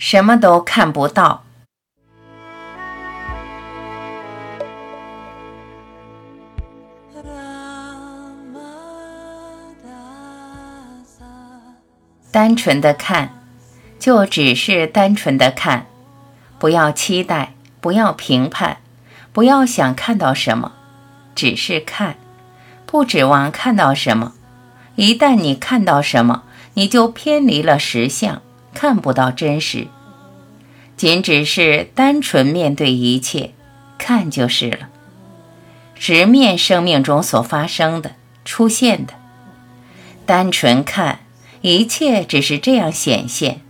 什么都看不到。单纯的看，就只是单纯的看，不要期待，不要评判，不要想看到什么，只是看，不指望看到什么。一旦你看到什么，你就偏离了实相，看不到真实。仅只是单纯面对一切，看就是了。直面生命中所发生的、出现的，单纯看。一切只是这样显现，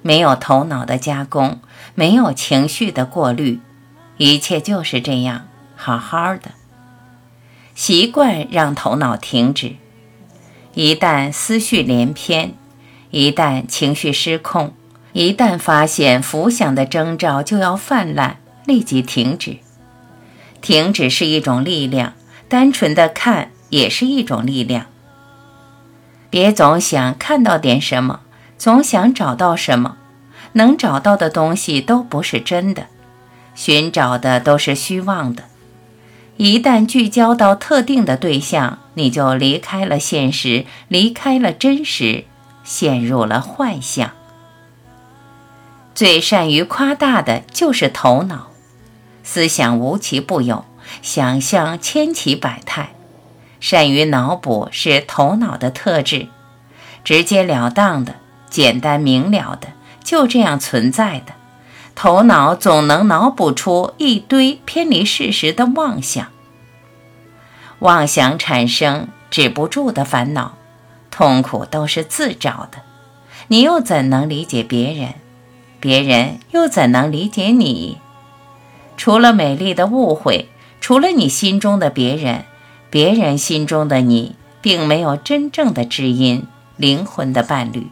没有头脑的加工，没有情绪的过滤，一切就是这样，好好的。习惯让头脑停止，一旦思绪连篇，一旦情绪失控，一旦发现浮想的征兆就要泛滥，立即停止。停止是一种力量，单纯的看也是一种力量。别总想看到点什么，总想找到什么，能找到的东西都不是真的，寻找的都是虚妄的。一旦聚焦到特定的对象，你就离开了现实，离开了真实，陷入了幻象。最善于夸大的就是头脑，思想无奇不有，想象千奇百态。善于脑补是头脑的特质，直截了当的、简单明了的，就这样存在的。头脑总能脑补出一堆偏离事实的妄想，妄想产生止不住的烦恼，痛苦都是自找的。你又怎能理解别人？别人又怎能理解你？除了美丽的误会，除了你心中的别人。别人心中的你，并没有真正的知音、灵魂的伴侣。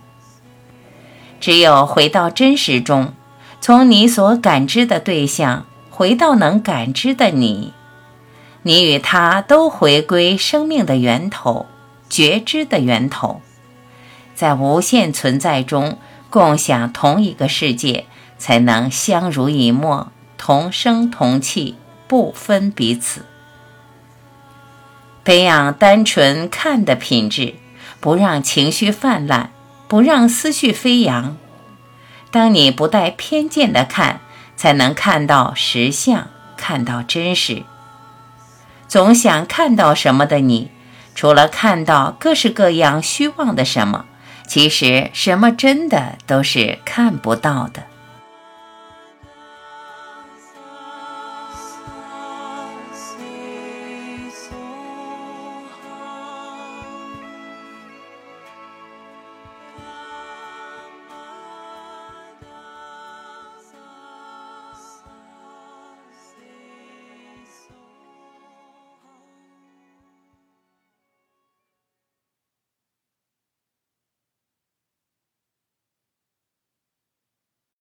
只有回到真实中，从你所感知的对象回到能感知的你，你与他都回归生命的源头、觉知的源头，在无限存在中共享同一个世界，才能相濡以沫、同声同气，不分彼此。培养单纯看的品质，不让情绪泛滥，不让思绪飞扬。当你不带偏见的看，才能看到实相，看到真实。总想看到什么的你，除了看到各式各样虚妄的什么，其实什么真的都是看不到的。